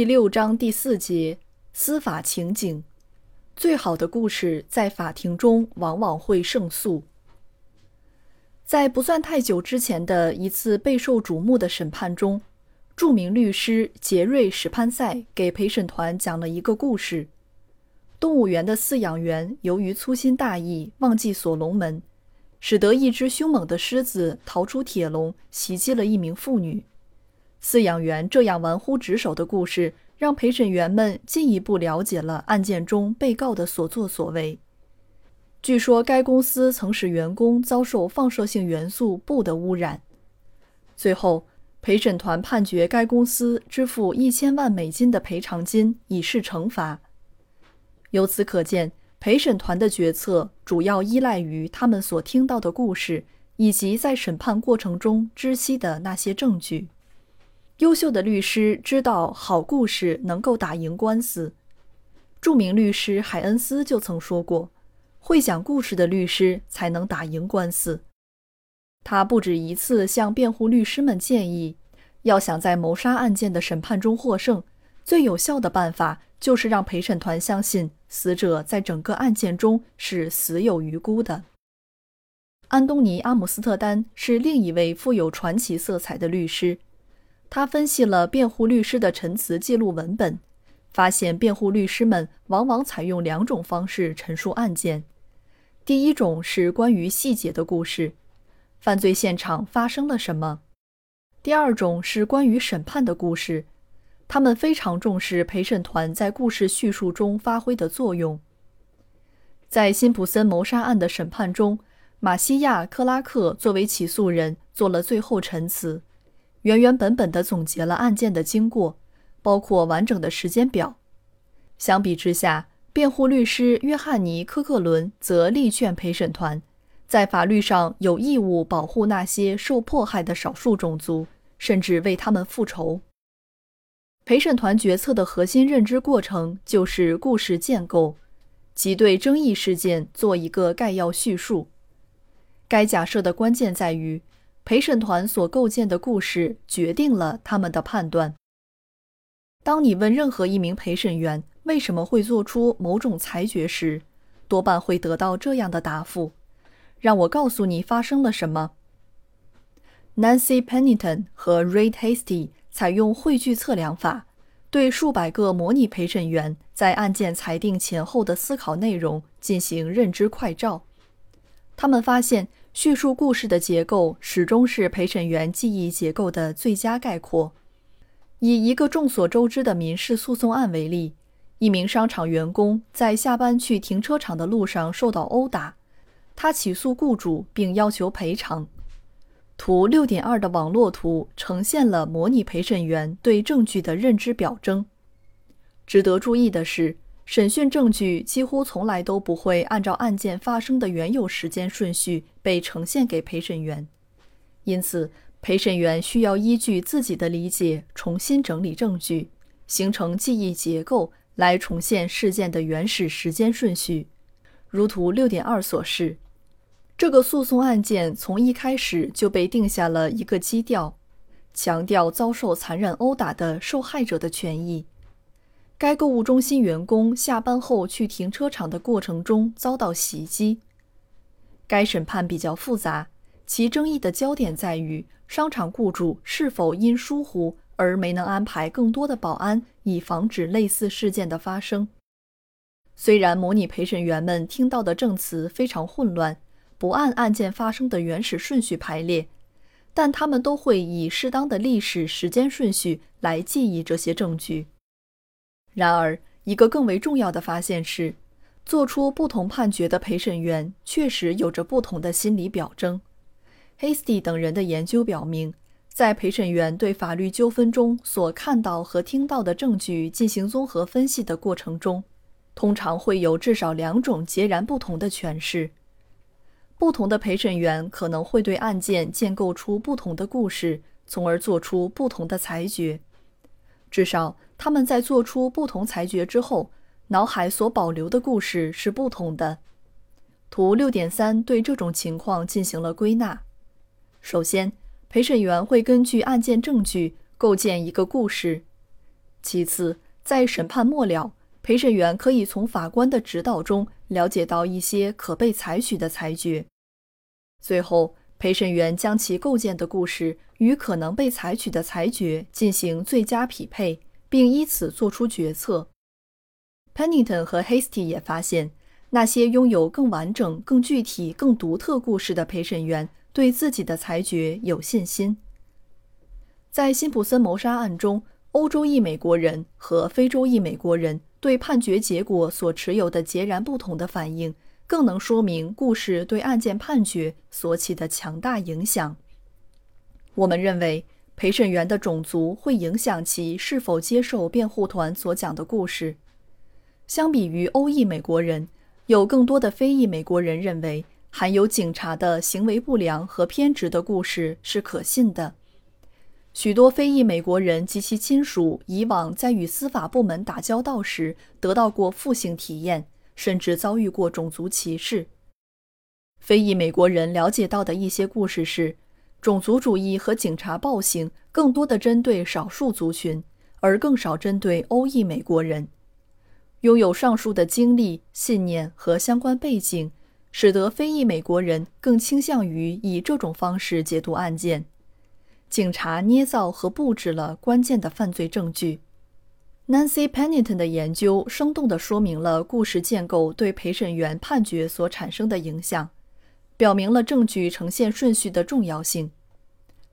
第六章第四节司法情景。最好的故事在法庭中往往会胜诉。在不算太久之前的一次备受瞩目的审判中，著名律师杰瑞·史潘塞给陪审团讲了一个故事：动物园的饲养员由于粗心大意，忘记锁笼门，使得一只凶猛的狮子逃出铁笼，袭击了一名妇女。饲养员这样玩忽职守的故事，让陪审员们进一步了解了案件中被告的所作所为。据说该公司曾使员工遭受放射性元素钚的污染。最后，陪审团判决该公司支付一千万美金的赔偿金，以示惩罚。由此可见，陪审团的决策主要依赖于他们所听到的故事，以及在审判过程中知悉的那些证据。优秀的律师知道，好故事能够打赢官司。著名律师海恩斯就曾说过：“会讲故事的律师才能打赢官司。”他不止一次向辩护律师们建议，要想在谋杀案件的审判中获胜，最有效的办法就是让陪审团相信死者在整个案件中是死有余辜的。安东尼·阿姆斯特丹是另一位富有传奇色彩的律师。他分析了辩护律师的陈词记录文本，发现辩护律师们往往采用两种方式陈述案件：第一种是关于细节的故事，犯罪现场发生了什么；第二种是关于审判的故事，他们非常重视陪审团在故事叙述中发挥的作用。在辛普森谋杀案的审判中，马西亚·克拉克作为起诉人做了最后陈词。原原本本地总结了案件的经过，包括完整的时间表。相比之下，辩护律师约翰尼·科克伦则力劝陪审团在法律上有义务保护那些受迫害的少数种族，甚至为他们复仇。陪审团决策的核心认知过程就是故事建构，即对争议事件做一个概要叙述。该假设的关键在于。陪审团所构建的故事决定了他们的判断。当你问任何一名陪审员为什么会做出某种裁决时，多半会得到这样的答复：“让我告诉你发生了什么。” Nancy Pennington 和 Ray Hasty 采用汇聚测量法，对数百个模拟陪审员在案件裁定前后的思考内容进行认知快照。他们发现。叙述故事的结构始终是陪审员记忆结构的最佳概括。以一个众所周知的民事诉讼案为例，一名商场员工在下班去停车场的路上受到殴打，他起诉雇主并要求赔偿。图六点二的网络图呈现了模拟陪审员对证据的认知表征。值得注意的是。审讯证据几乎从来都不会按照案件发生的原有时间顺序被呈现给陪审员，因此陪审员需要依据自己的理解重新整理证据，形成记忆结构来重现事件的原始时间顺序。如图六点二所示，这个诉讼案件从一开始就被定下了一个基调，强调遭受残忍殴打的受害者的权益。该购物中心员工下班后去停车场的过程中遭到袭击。该审判比较复杂，其争议的焦点在于商场雇主是否因疏忽而没能安排更多的保安，以防止类似事件的发生。虽然模拟陪审员们听到的证词非常混乱，不按案件发生的原始顺序排列，但他们都会以适当的历史时间顺序来记忆这些证据。然而，一个更为重要的发现是，做出不同判决的陪审员确实有着不同的心理表征。Hasty 等人的研究表明，在陪审员对法律纠纷中所看到和听到的证据进行综合分析的过程中，通常会有至少两种截然不同的诠释。不同的陪审员可能会对案件建构出不同的故事，从而做出不同的裁决。至少，他们在做出不同裁决之后，脑海所保留的故事是不同的。图六点三对这种情况进行了归纳。首先，陪审员会根据案件证据构建一个故事；其次，在审判末了，陪审员可以从法官的指导中了解到一些可被采取的裁决；最后，陪审员将其构建的故事与可能被采取的裁决进行最佳匹配，并依此作出决策。Pennington 和 Hasty 也发现。那些拥有更完整、更具体、更独特故事的陪审员对自己的裁决有信心。在辛普森谋杀案中，欧洲裔美国人和非洲裔美国人对判决结果所持有的截然不同的反应，更能说明故事对案件判决所起的强大影响。我们认为，陪审员的种族会影响其是否接受辩护团所讲的故事。相比于欧裔美国人。有更多的非裔美国人认为，含有警察的行为不良和偏执的故事是可信的。许多非裔美国人及其亲属以往在与司法部门打交道时得到过负性体验，甚至遭遇过种族歧视。非裔美国人了解到的一些故事是，种族主义和警察暴行更多的针对少数族群，而更少针对欧裔美国人。拥有上述的经历、信念和相关背景，使得非裔美国人更倾向于以这种方式解读案件。警察捏造和布置了关键的犯罪证据。Nancy Pennington 的研究生动地说明了故事建构对陪审员判决所产生的影响，表明了证据呈现顺序的重要性。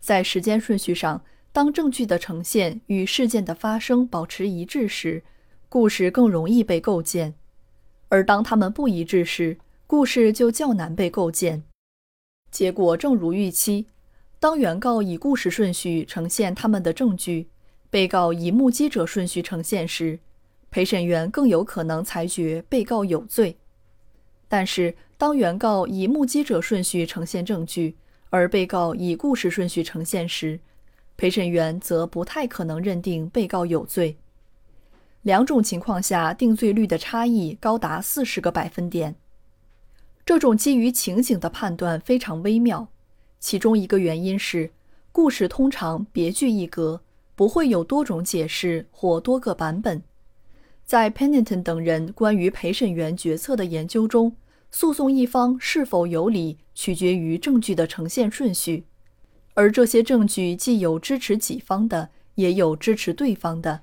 在时间顺序上，当证据的呈现与事件的发生保持一致时，故事更容易被构建，而当它们不一致时，故事就较难被构建。结果正如预期：当原告以故事顺序呈现他们的证据，被告以目击者顺序呈现时，陪审员更有可能裁决被告有罪。但是，当原告以目击者顺序呈现证据，而被告以故事顺序呈现时，陪审员则不太可能认定被告有罪。两种情况下定罪率的差异高达四十个百分点。这种基于情景的判断非常微妙。其中一个原因是，故事通常别具一格，不会有多种解释或多个版本。在 Pennington 等人关于陪审员决策的研究中，诉讼一方是否有理取决于证据的呈现顺序，而这些证据既有支持己方的，也有支持对方的。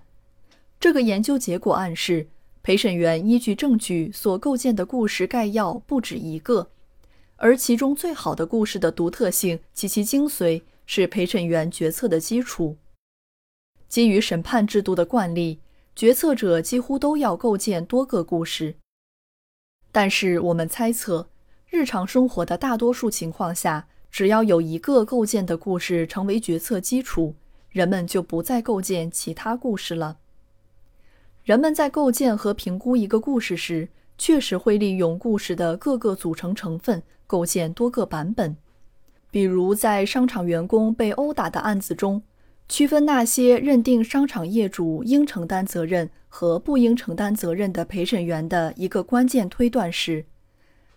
这个研究结果暗示，陪审员依据证据所构建的故事概要不止一个，而其中最好的故事的独特性及其精髓是陪审员决策的基础。基于审判制度的惯例，决策者几乎都要构建多个故事。但是，我们猜测，日常生活的大多数情况下，只要有一个构建的故事成为决策基础，人们就不再构建其他故事了。人们在构建和评估一个故事时，确实会利用故事的各个组成成分构建多个版本。比如，在商场员工被殴打的案子中，区分那些认定商场业主应承担责任和不应承担责任的陪审员的一个关键推断是：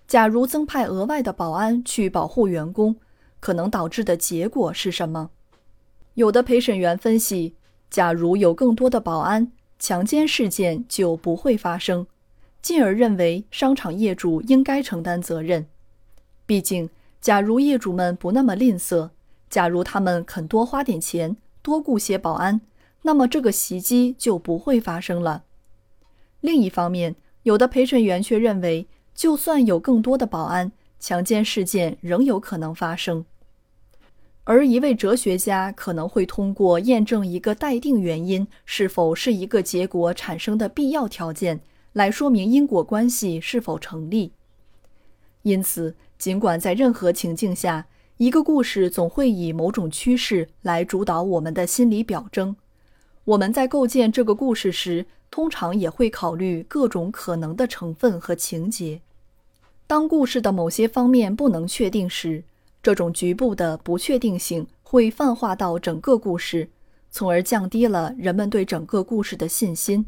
假如增派额外的保安去保护员工，可能导致的结果是什么？有的陪审员分析，假如有更多的保安。强奸事件就不会发生，进而认为商场业主应该承担责任。毕竟，假如业主们不那么吝啬，假如他们肯多花点钱，多雇些保安，那么这个袭击就不会发生了。另一方面，有的陪审员却认为，就算有更多的保安，强奸事件仍有可能发生。而一位哲学家可能会通过验证一个待定原因是否是一个结果产生的必要条件，来说明因果关系是否成立。因此，尽管在任何情境下，一个故事总会以某种趋势来主导我们的心理表征。我们在构建这个故事时，通常也会考虑各种可能的成分和情节。当故事的某些方面不能确定时，这种局部的不确定性会泛化到整个故事，从而降低了人们对整个故事的信心。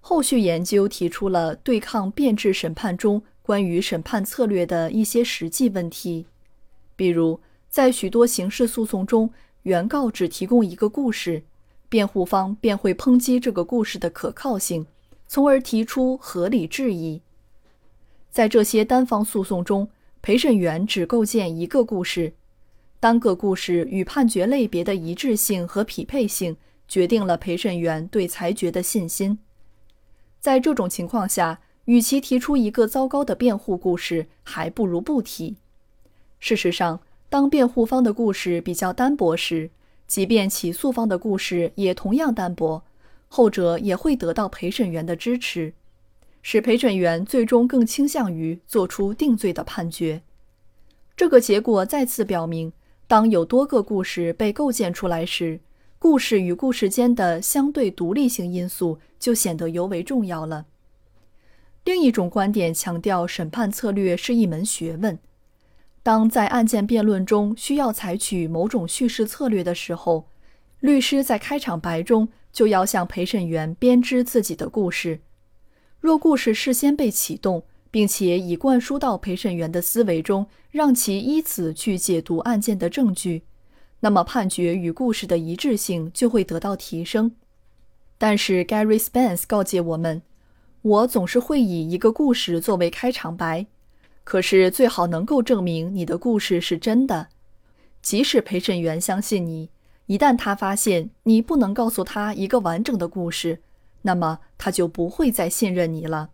后续研究提出了对抗变质审判中关于审判策略的一些实际问题，比如，在许多刑事诉讼中，原告只提供一个故事，辩护方便会抨击这个故事的可靠性，从而提出合理质疑。在这些单方诉讼中，陪审员只构建一个故事，单个故事与判决类别的一致性和匹配性决定了陪审员对裁决的信心。在这种情况下，与其提出一个糟糕的辩护故事，还不如不提。事实上，当辩护方的故事比较单薄时，即便起诉方的故事也同样单薄，后者也会得到陪审员的支持，使陪审员最终更倾向于做出定罪的判决。这个结果再次表明，当有多个故事被构建出来时，故事与故事间的相对独立性因素就显得尤为重要了。另一种观点强调，审判策略是一门学问。当在案件辩论中需要采取某种叙事策略的时候，律师在开场白中就要向陪审员编织自己的故事。若故事事先被启动，并且已灌输到陪审员的思维中，让其依此去解读案件的证据。那么判决与故事的一致性就会得到提升。但是 Gary Spence 告诫我们：“我总是会以一个故事作为开场白，可是最好能够证明你的故事是真的。即使陪审员相信你，一旦他发现你不能告诉他一个完整的故事，那么他就不会再信任你了。”